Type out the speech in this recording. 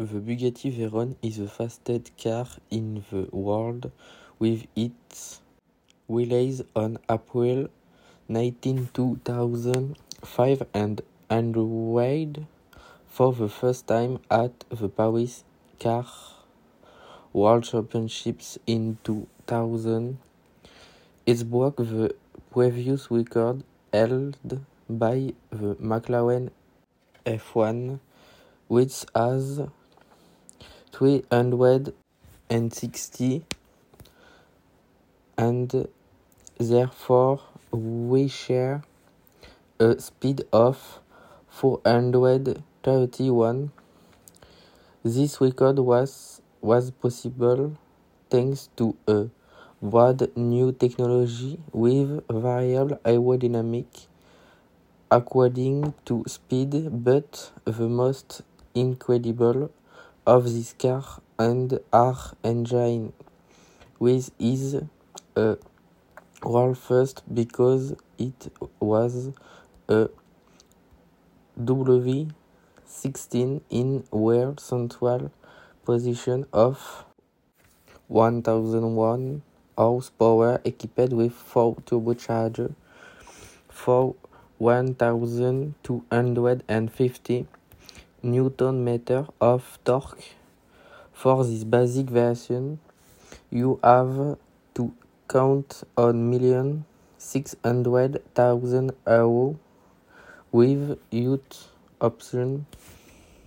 The Bugatti Veyron is the fastest car in the world with its release on April 19, 2005 and unveiled for the first time at the Paris Car World Championships in 2000. It broke the previous record held by the McLaren F1, which has 360 and therefore we share a speed of 431. This record was, was possible thanks to a broad new technology with variable aerodynamic according to speed, but the most incredible of this car and R engine with is a world first because it was a W16 in world central position of 1001 horsepower equipped with four turbochargers for 1250 newton meter of torque. For this basic version, you have to count on million six hundred thousand euro with youth option